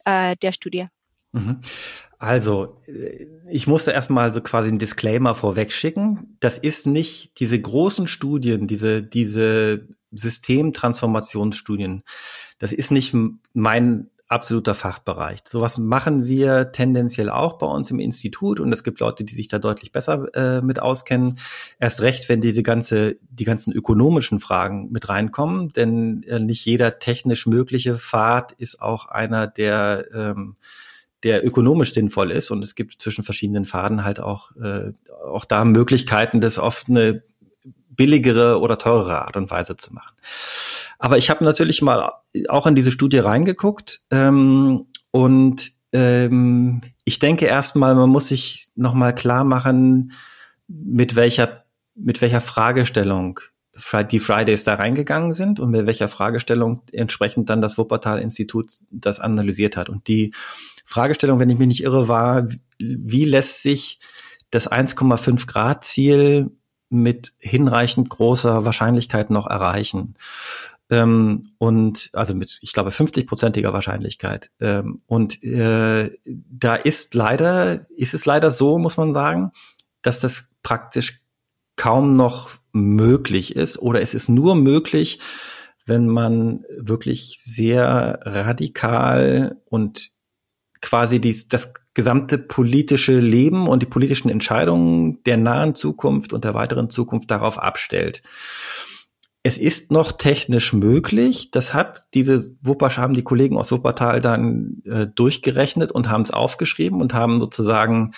äh, der Studie? Mhm. Also, äh, ich musste erstmal so quasi einen Disclaimer vorweg schicken. Das ist nicht diese großen Studien, diese, diese Systemtransformationsstudien. Das ist nicht mein absoluter Fachbereich. Sowas machen wir tendenziell auch bei uns im Institut und es gibt Leute, die sich da deutlich besser äh, mit auskennen. Erst recht, wenn diese ganze, die ganzen ökonomischen Fragen mit reinkommen, denn äh, nicht jeder technisch mögliche Pfad ist auch einer, der ähm, der ökonomisch sinnvoll ist. Und es gibt zwischen verschiedenen Faden halt auch, äh, auch da Möglichkeiten, das oft eine billigere oder teurere Art und Weise zu machen. Aber ich habe natürlich mal auch in diese Studie reingeguckt ähm, und ähm, ich denke erstmal, man muss sich nochmal klar machen, mit welcher, mit welcher Fragestellung die Fridays da reingegangen sind und mit welcher Fragestellung entsprechend dann das Wuppertal-Institut das analysiert hat. Und die Fragestellung, wenn ich mich nicht irre, war, wie lässt sich das 1,5 Grad Ziel mit hinreichend großer Wahrscheinlichkeit noch erreichen? Ähm, und also mit, ich glaube, 50-prozentiger Wahrscheinlichkeit. Ähm, und äh, da ist leider, ist es leider so, muss man sagen, dass das praktisch kaum noch möglich ist oder es ist nur möglich, wenn man wirklich sehr radikal und quasi dies, das gesamte politische Leben und die politischen Entscheidungen der nahen Zukunft und der weiteren Zukunft darauf abstellt. Es ist noch technisch möglich. Das hat diese Wuppertal, haben die Kollegen aus Wuppertal dann äh, durchgerechnet und haben es aufgeschrieben und haben sozusagen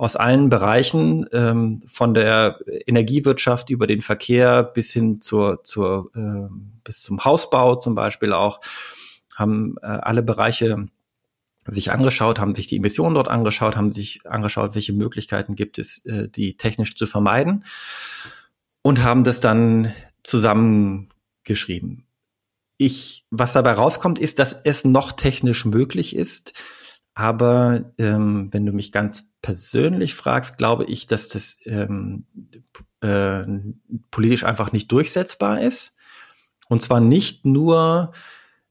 aus allen Bereichen, ähm, von der Energiewirtschaft über den Verkehr bis hin zur, zur äh, bis zum Hausbau zum Beispiel auch, haben äh, alle Bereiche sich angeschaut, haben sich die Emissionen dort angeschaut, haben sich angeschaut, welche Möglichkeiten gibt es, äh, die technisch zu vermeiden und haben das dann zusammengeschrieben. Ich, was dabei rauskommt, ist, dass es noch technisch möglich ist, aber ähm, wenn du mich ganz persönlich fragst, glaube ich, dass das ähm, äh, politisch einfach nicht durchsetzbar ist. Und zwar nicht nur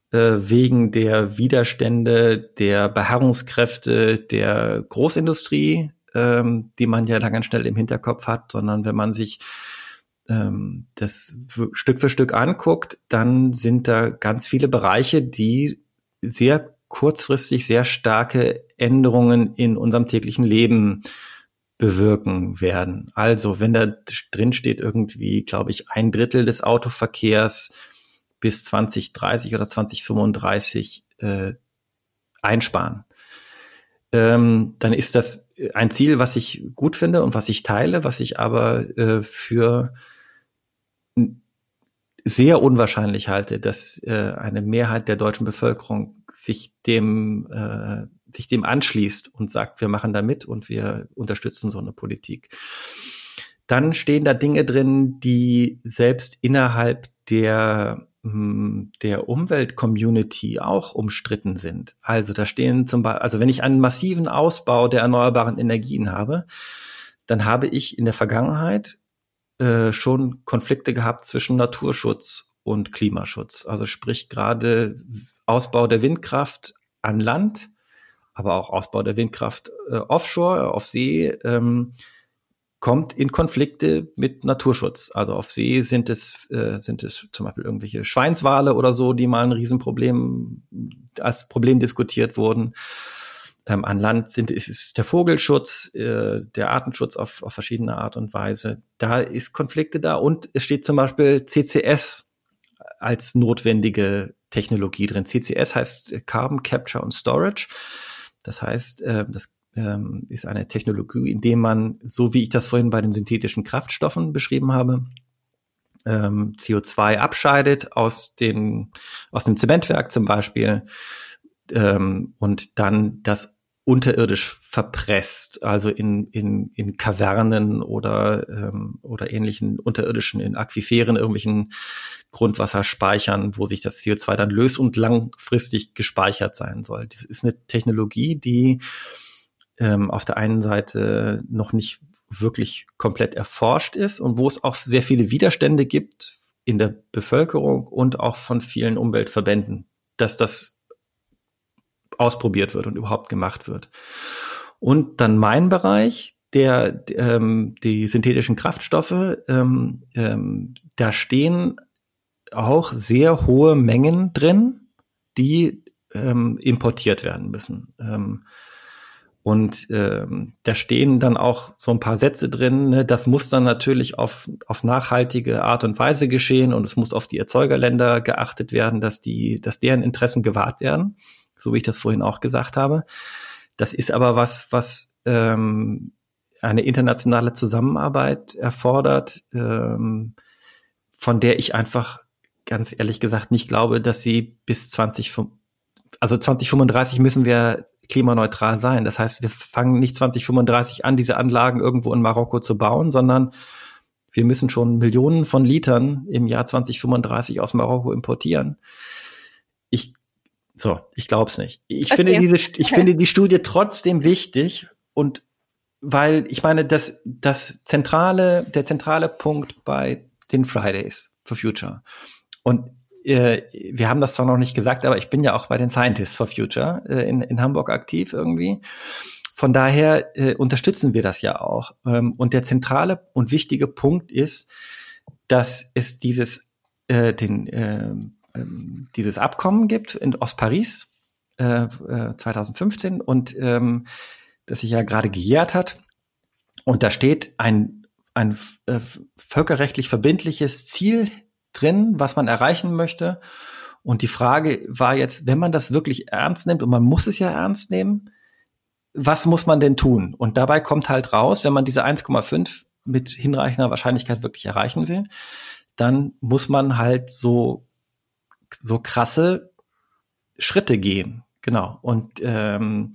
äh, wegen der Widerstände der Beharrungskräfte der Großindustrie, ähm, die man ja da ganz schnell im Hinterkopf hat, sondern wenn man sich ähm, das Stück für Stück anguckt, dann sind da ganz viele Bereiche, die sehr kurzfristig sehr starke Änderungen in unserem täglichen Leben bewirken werden. Also wenn da drin steht irgendwie, glaube ich, ein Drittel des Autoverkehrs bis 2030 oder 2035 äh, einsparen, ähm, dann ist das ein Ziel, was ich gut finde und was ich teile, was ich aber äh, für sehr unwahrscheinlich halte, dass äh, eine Mehrheit der deutschen Bevölkerung sich dem äh, sich dem anschließt und sagt, wir machen da mit und wir unterstützen so eine Politik. Dann stehen da Dinge drin, die selbst innerhalb der hm, der Umweltcommunity auch umstritten sind. Also da stehen zum Beispiel, also wenn ich einen massiven Ausbau der erneuerbaren Energien habe, dann habe ich in der Vergangenheit äh, schon Konflikte gehabt zwischen Naturschutz und Klimaschutz. Also sprich gerade Ausbau der Windkraft an Land aber auch Ausbau der Windkraft äh, offshore, auf See, ähm, kommt in Konflikte mit Naturschutz. Also auf See sind es, äh, sind es zum Beispiel irgendwelche Schweinswale oder so, die mal ein Riesenproblem als Problem diskutiert wurden. Ähm, an Land sind, ist der Vogelschutz, äh, der Artenschutz auf, auf verschiedene Art und Weise. Da ist Konflikte da und es steht zum Beispiel CCS als notwendige Technologie drin. CCS heißt Carbon Capture and Storage. Das heißt, äh, das ähm, ist eine Technologie, in dem man, so wie ich das vorhin bei den synthetischen Kraftstoffen beschrieben habe, ähm, CO2 abscheidet aus, den, aus dem Zementwerk zum Beispiel ähm, und dann das unterirdisch verpresst, also in, in, in Kavernen oder, ähm, oder ähnlichen unterirdischen, in Aquiferen, irgendwelchen Grundwasserspeichern, wo sich das CO2 dann löst und langfristig gespeichert sein soll. Das ist eine Technologie, die ähm, auf der einen Seite noch nicht wirklich komplett erforscht ist und wo es auch sehr viele Widerstände gibt in der Bevölkerung und auch von vielen Umweltverbänden, dass das ausprobiert wird und überhaupt gemacht wird. Und dann mein Bereich, der ähm, die synthetischen Kraftstoffe, ähm, ähm, da stehen auch sehr hohe Mengen drin, die ähm, importiert werden müssen. Ähm, und ähm, da stehen dann auch so ein paar Sätze drin. Ne? Das muss dann natürlich auf, auf nachhaltige Art und Weise geschehen und es muss auf die Erzeugerländer geachtet werden, dass die, dass deren Interessen gewahrt werden so wie ich das vorhin auch gesagt habe. Das ist aber was, was ähm, eine internationale Zusammenarbeit erfordert, ähm, von der ich einfach ganz ehrlich gesagt nicht glaube, dass sie bis 20, also 2035 müssen wir klimaneutral sein. Das heißt, wir fangen nicht 2035 an, diese Anlagen irgendwo in Marokko zu bauen, sondern wir müssen schon Millionen von Litern im Jahr 2035 aus Marokko importieren. Ich so, ich glaube es nicht. Ich okay. finde diese, ich finde die Studie trotzdem wichtig und weil ich meine, das, das zentrale, der zentrale Punkt bei den Fridays for Future und äh, wir haben das zwar noch nicht gesagt, aber ich bin ja auch bei den Scientists for Future äh, in, in Hamburg aktiv irgendwie. Von daher äh, unterstützen wir das ja auch. Ähm, und der zentrale und wichtige Punkt ist, dass es dieses den äh, ähm, dieses Abkommen gibt in, aus Paris äh, äh, 2015 und ähm, das sich ja gerade gejährt hat. Und da steht ein, ein äh, völkerrechtlich verbindliches Ziel drin, was man erreichen möchte. Und die Frage war jetzt, wenn man das wirklich ernst nimmt, und man muss es ja ernst nehmen, was muss man denn tun? Und dabei kommt halt raus, wenn man diese 1,5 mit hinreichender Wahrscheinlichkeit wirklich erreichen will, dann muss man halt so so krasse Schritte gehen. Genau. Und ähm,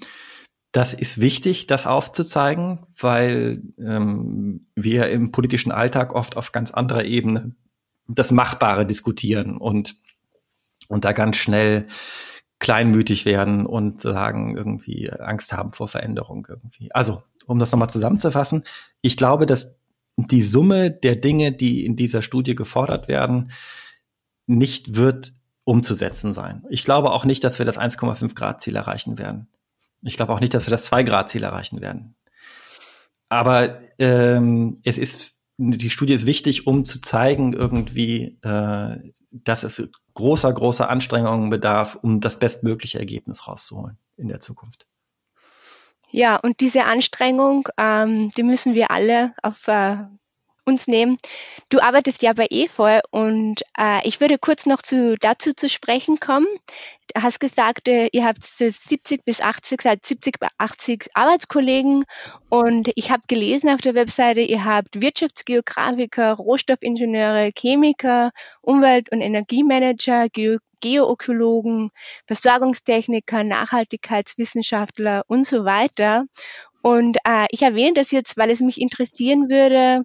das ist wichtig, das aufzuzeigen, weil ähm, wir im politischen Alltag oft auf ganz anderer Ebene das Machbare diskutieren und, und da ganz schnell kleinmütig werden und sagen, irgendwie Angst haben vor Veränderung irgendwie. Also, um das nochmal zusammenzufassen, ich glaube, dass die Summe der Dinge, die in dieser Studie gefordert werden, nicht wird umzusetzen sein. Ich glaube auch nicht, dass wir das 1,5 Grad Ziel erreichen werden. Ich glaube auch nicht, dass wir das 2 Grad Ziel erreichen werden. Aber ähm, es ist die Studie ist wichtig, um zu zeigen irgendwie, äh, dass es großer, großer Anstrengungen bedarf, um das bestmögliche Ergebnis rauszuholen in der Zukunft. Ja, und diese Anstrengung, ähm, die müssen wir alle auf äh, uns nehmen. Du arbeitest ja bei EFOL und äh, ich würde kurz noch zu, dazu zu sprechen kommen. Du hast gesagt, äh, ihr habt 70 bis 80, seit 70 bis 80 Arbeitskollegen und ich habe gelesen auf der Webseite, ihr habt Wirtschaftsgeografiker, Rohstoffingenieure, Chemiker, Umwelt- und Energiemanager, Geo Geoökologen, Versorgungstechniker, Nachhaltigkeitswissenschaftler und so weiter. Und äh, ich erwähne das jetzt, weil es mich interessieren würde,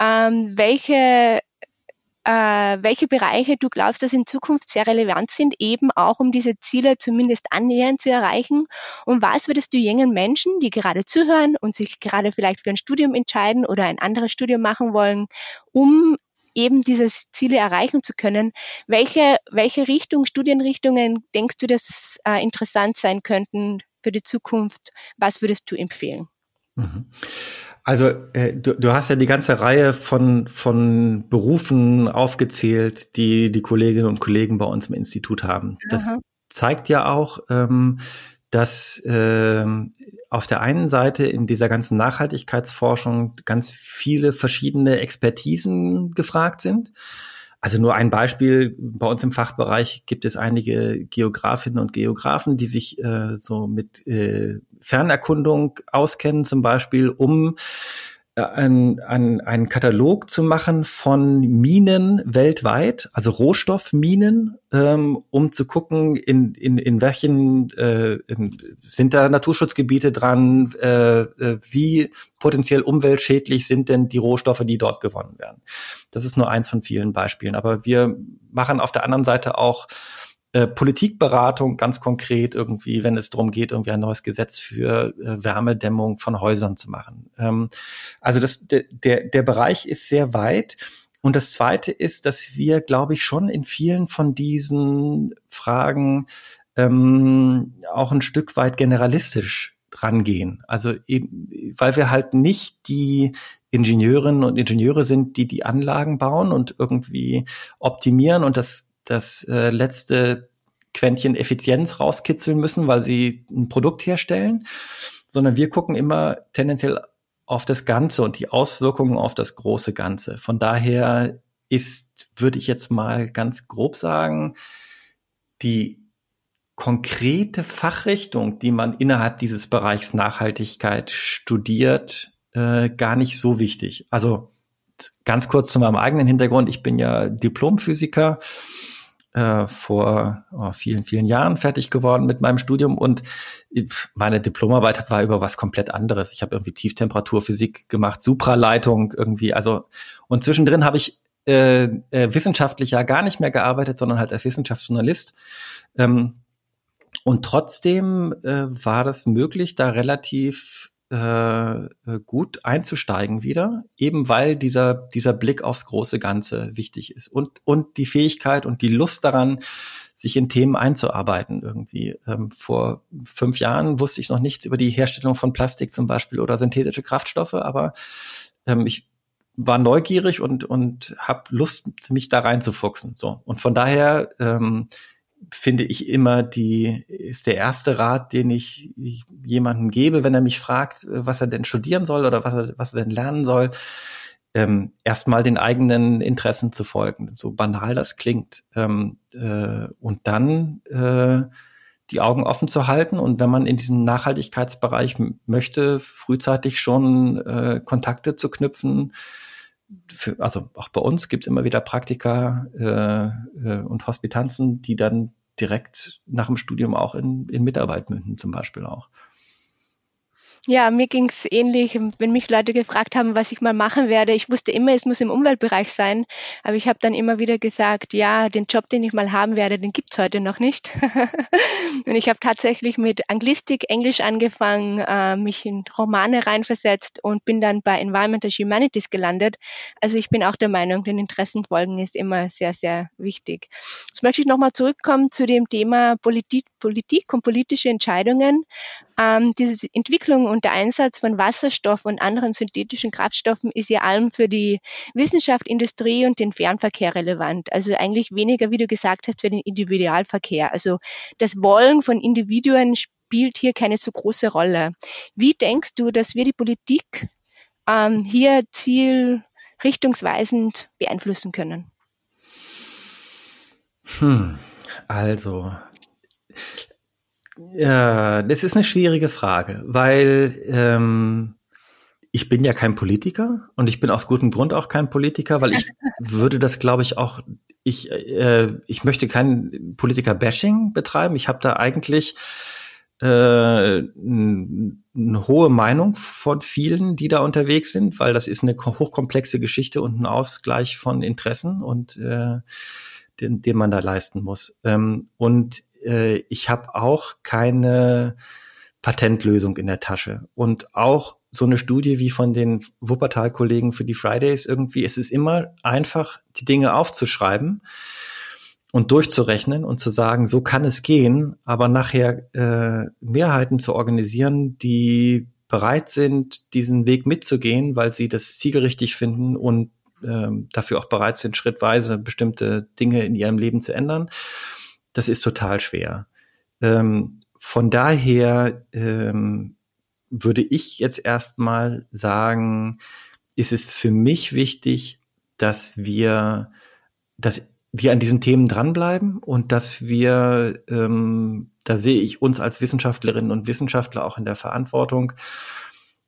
ähm, welche äh, welche Bereiche du glaubst, dass in Zukunft sehr relevant sind, eben auch um diese Ziele zumindest annähernd zu erreichen? Und was würdest du jungen Menschen, die gerade zuhören und sich gerade vielleicht für ein Studium entscheiden oder ein anderes Studium machen wollen, um eben diese Ziele erreichen zu können, welche, welche Richtung, Studienrichtungen denkst du, dass äh, interessant sein könnten für die Zukunft? Was würdest du empfehlen? Mhm. Also äh, du, du hast ja die ganze Reihe von, von Berufen aufgezählt, die die Kolleginnen und Kollegen bei uns im Institut haben. Das Aha. zeigt ja auch, ähm, dass äh, auf der einen Seite in dieser ganzen Nachhaltigkeitsforschung ganz viele verschiedene Expertisen gefragt sind. Also nur ein Beispiel, bei uns im Fachbereich gibt es einige Geografinnen und Geografen, die sich äh, so mit äh, Fernerkundung auskennen, zum Beispiel um ein, ein, einen Katalog zu machen von Minen weltweit, also Rohstoffminen, ähm, um zu gucken, in, in, in welchen äh, in, sind da Naturschutzgebiete dran, äh, äh, wie potenziell umweltschädlich sind denn die Rohstoffe, die dort gewonnen werden. Das ist nur eins von vielen Beispielen. Aber wir machen auf der anderen Seite auch äh, Politikberatung ganz konkret irgendwie, wenn es darum geht, irgendwie ein neues Gesetz für äh, Wärmedämmung von Häusern zu machen. Ähm, also das, der, der, der Bereich ist sehr weit. Und das Zweite ist, dass wir, glaube ich, schon in vielen von diesen Fragen ähm, auch ein Stück weit generalistisch rangehen. Also eben, weil wir halt nicht die Ingenieurinnen und Ingenieure sind, die die Anlagen bauen und irgendwie optimieren und das das äh, letzte Quäntchen Effizienz rauskitzeln müssen, weil sie ein Produkt herstellen, sondern wir gucken immer tendenziell auf das Ganze und die Auswirkungen auf das große Ganze. Von daher ist, würde ich jetzt mal ganz grob sagen, die konkrete Fachrichtung, die man innerhalb dieses Bereichs Nachhaltigkeit studiert, äh, gar nicht so wichtig. Also ganz kurz zu meinem eigenen Hintergrund. Ich bin ja Diplomphysiker äh, vor oh, vielen, vielen Jahren fertig geworden mit meinem Studium und meine Diplomarbeit war über was komplett anderes. Ich habe irgendwie Tieftemperaturphysik gemacht, Supraleitung irgendwie, also und zwischendrin habe ich äh, äh, wissenschaftlich ja gar nicht mehr gearbeitet, sondern halt als Wissenschaftsjournalist. Ähm, und trotzdem äh, war das möglich, da relativ äh, äh, gut einzusteigen wieder, eben weil dieser, dieser Blick aufs große Ganze wichtig ist und, und die Fähigkeit und die Lust daran, sich in Themen einzuarbeiten irgendwie. Ähm, vor fünf Jahren wusste ich noch nichts über die Herstellung von Plastik zum Beispiel oder synthetische Kraftstoffe, aber ähm, ich war neugierig und, und habe Lust, mich da reinzufuchsen. So. Und von daher ähm, finde ich immer die, ist der erste Rat, den ich jemandem gebe, wenn er mich fragt, was er denn studieren soll oder was er, was er denn lernen soll, ähm, erstmal den eigenen Interessen zu folgen, so banal das klingt. Ähm, äh, und dann äh, die Augen offen zu halten und wenn man in diesen Nachhaltigkeitsbereich möchte, frühzeitig schon äh, Kontakte zu knüpfen, für, also auch bei uns gibt es immer wieder Praktika äh, äh, und Hospitanzen, die dann direkt nach dem Studium auch in, in Mitarbeit münden, zum Beispiel auch. Ja, mir ging es ähnlich, wenn mich Leute gefragt haben, was ich mal machen werde. Ich wusste immer, es muss im Umweltbereich sein, aber ich habe dann immer wieder gesagt, ja, den Job, den ich mal haben werde, den gibt's heute noch nicht. und ich habe tatsächlich mit Anglistik, Englisch angefangen, äh, mich in Romane reinversetzt und bin dann bei Environmental Humanities gelandet. Also ich bin auch der Meinung, den Interessen folgen ist immer sehr, sehr wichtig. Jetzt möchte ich nochmal zurückkommen zu dem Thema Politik, Politik und politische Entscheidungen. ähm, diese Entwicklung und der Einsatz von Wasserstoff und anderen synthetischen Kraftstoffen ist ja allem für die Wissenschaft, Industrie und den Fernverkehr relevant. Also eigentlich weniger, wie du gesagt hast, für den Individualverkehr. Also das Wollen von Individuen spielt hier keine so große Rolle. Wie denkst du, dass wir die Politik ähm, hier zielrichtungsweisend beeinflussen können? Hm, also, ja, das ist eine schwierige Frage, weil ähm, ich bin ja kein Politiker und ich bin aus gutem Grund auch kein Politiker, weil ich würde das, glaube ich, auch, ich, äh, ich möchte kein Politiker-Bashing betreiben. Ich habe da eigentlich äh, eine hohe Meinung von vielen, die da unterwegs sind, weil das ist eine hochkomplexe Geschichte und ein Ausgleich von Interessen und äh, den, den man da leisten muss. Ähm, und äh, ich habe auch keine Patentlösung in der Tasche. Und auch so eine Studie wie von den Wuppertal-Kollegen für die Fridays irgendwie, es ist immer einfach, die Dinge aufzuschreiben und durchzurechnen und zu sagen, so kann es gehen, aber nachher äh, Mehrheiten zu organisieren, die bereit sind, diesen Weg mitzugehen, weil sie das zielrichtig finden und ähm, dafür auch bereit sind, schrittweise bestimmte Dinge in ihrem Leben zu ändern, das ist total schwer. Ähm, von daher ähm, würde ich jetzt erstmal sagen, ist es für mich wichtig, dass wir, dass wir an diesen Themen dranbleiben und dass wir, ähm, da sehe ich uns als Wissenschaftlerinnen und Wissenschaftler auch in der Verantwortung,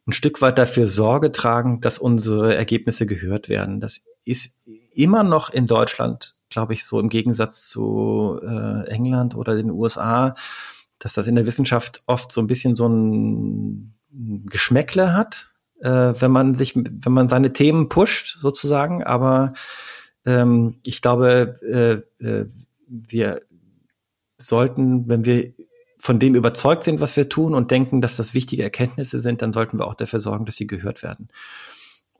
ein Stück weit dafür Sorge tragen, dass unsere Ergebnisse gehört werden. Das ist immer noch in Deutschland, glaube ich, so im Gegensatz zu äh, England oder den USA, dass das in der Wissenschaft oft so ein bisschen so ein Geschmäckle hat, äh, wenn man sich, wenn man seine Themen pusht, sozusagen. Aber ähm, ich glaube, äh, äh, wir sollten, wenn wir von dem überzeugt sind, was wir tun und denken, dass das wichtige Erkenntnisse sind, dann sollten wir auch dafür sorgen, dass sie gehört werden.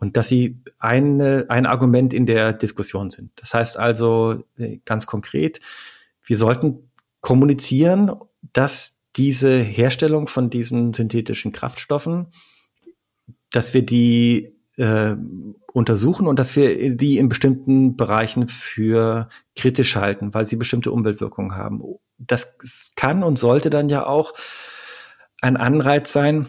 Und dass sie eine, ein Argument in der Diskussion sind. Das heißt also äh, ganz konkret, wir sollten kommunizieren, dass diese Herstellung von diesen synthetischen Kraftstoffen, dass wir die äh, untersuchen und dass wir die in bestimmten Bereichen für kritisch halten, weil sie bestimmte Umweltwirkungen haben das kann und sollte dann ja auch ein Anreiz sein,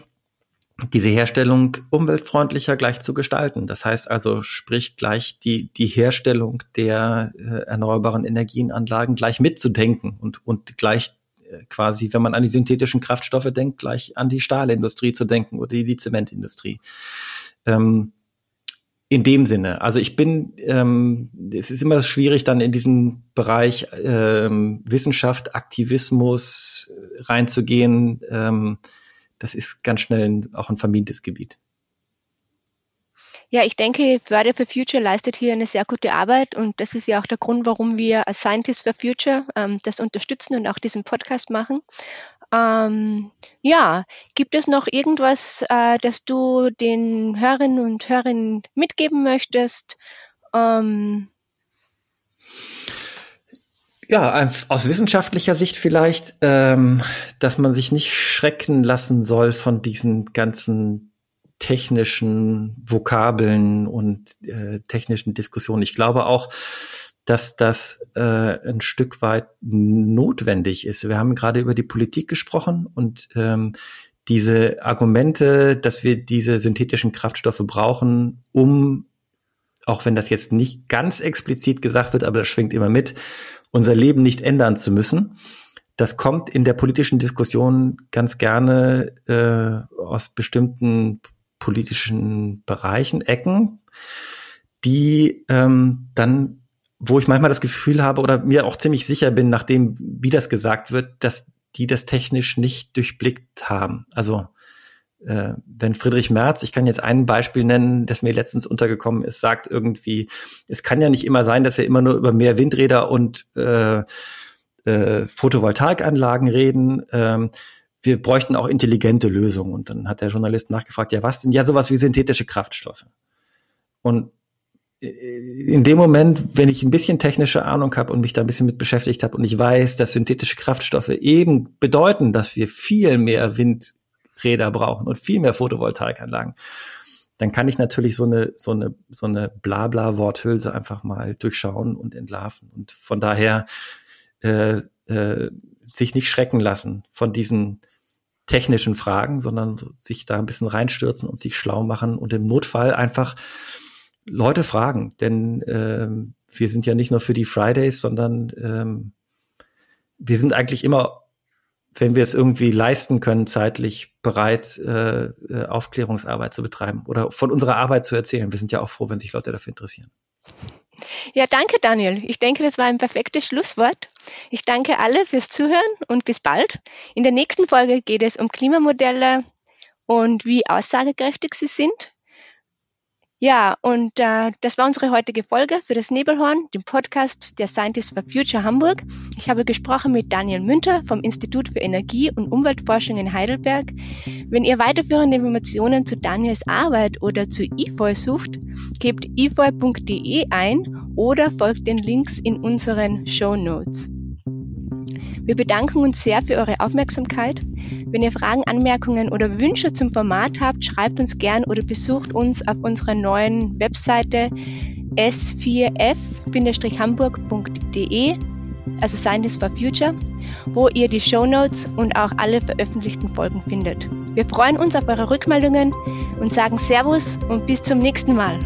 diese Herstellung umweltfreundlicher gleich zu gestalten. Das heißt also, sprich gleich die, die Herstellung der äh, erneuerbaren Energienanlagen gleich mitzudenken und, und gleich äh, quasi, wenn man an die synthetischen Kraftstoffe denkt, gleich an die Stahlindustrie zu denken oder die Zementindustrie. Ähm, in dem Sinne. Also ich bin, ähm, es ist immer schwierig, dann in diesen Bereich ähm, Wissenschaft, Aktivismus äh, reinzugehen. Ähm, das ist ganz schnell auch ein vermintes Gebiet. Ja, ich denke, Friday for Future leistet hier eine sehr gute Arbeit und das ist ja auch der Grund, warum wir als Scientists for Future ähm, das unterstützen und auch diesen Podcast machen. Ähm, ja, gibt es noch irgendwas, äh, das du den Hörerinnen und Hörern mitgeben möchtest? Ähm, ja, aus wissenschaftlicher Sicht vielleicht, ähm, dass man sich nicht schrecken lassen soll von diesen ganzen technischen Vokabeln und äh, technischen Diskussionen. Ich glaube auch, dass das äh, ein Stück weit notwendig ist. Wir haben gerade über die Politik gesprochen und ähm, diese Argumente, dass wir diese synthetischen Kraftstoffe brauchen, um, auch wenn das jetzt nicht ganz explizit gesagt wird, aber das schwingt immer mit, unser Leben nicht ändern zu müssen. Das kommt in der politischen Diskussion ganz gerne äh, aus bestimmten politischen Bereichen, Ecken, die ähm, dann wo ich manchmal das Gefühl habe oder mir auch ziemlich sicher bin, nachdem, wie das gesagt wird, dass die das technisch nicht durchblickt haben. Also äh, wenn Friedrich Merz, ich kann jetzt ein Beispiel nennen, das mir letztens untergekommen ist, sagt irgendwie, es kann ja nicht immer sein, dass wir immer nur über mehr Windräder und äh, äh, Photovoltaikanlagen reden. Ähm, wir bräuchten auch intelligente Lösungen. Und dann hat der Journalist nachgefragt, ja, was denn? Ja, sowas wie synthetische Kraftstoffe. Und in dem Moment, wenn ich ein bisschen technische Ahnung habe und mich da ein bisschen mit beschäftigt habe und ich weiß, dass synthetische Kraftstoffe eben bedeuten, dass wir viel mehr Wind Räder brauchen und viel mehr Photovoltaikanlagen, dann kann ich natürlich so eine, so eine, so eine Blabla-Worthülse einfach mal durchschauen und entlarven. Und von daher äh, äh, sich nicht schrecken lassen von diesen technischen Fragen, sondern sich da ein bisschen reinstürzen und sich schlau machen und im Notfall einfach Leute fragen. Denn äh, wir sind ja nicht nur für die Fridays, sondern ähm, wir sind eigentlich immer wenn wir es irgendwie leisten können, zeitlich bereit, äh, äh, Aufklärungsarbeit zu betreiben oder von unserer Arbeit zu erzählen. Wir sind ja auch froh, wenn sich Leute dafür interessieren. Ja, danke, Daniel. Ich denke, das war ein perfektes Schlusswort. Ich danke alle fürs Zuhören und bis bald. In der nächsten Folge geht es um Klimamodelle und wie aussagekräftig sie sind. Ja, und äh, das war unsere heutige Folge für das Nebelhorn, dem Podcast der Scientists for Future Hamburg. Ich habe gesprochen mit Daniel Münter vom Institut für Energie- und Umweltforschung in Heidelberg. Wenn ihr weiterführende Informationen zu Daniels Arbeit oder zu IFOI sucht, gebt ifoi.de ein oder folgt den Links in unseren Show Notes. Wir bedanken uns sehr für eure Aufmerksamkeit. Wenn ihr Fragen, Anmerkungen oder Wünsche zum Format habt, schreibt uns gern oder besucht uns auf unserer neuen Webseite s4f-hamburg.de, also Scientists for Future, wo ihr die Show Notes und auch alle veröffentlichten Folgen findet. Wir freuen uns auf eure Rückmeldungen und sagen Servus und bis zum nächsten Mal.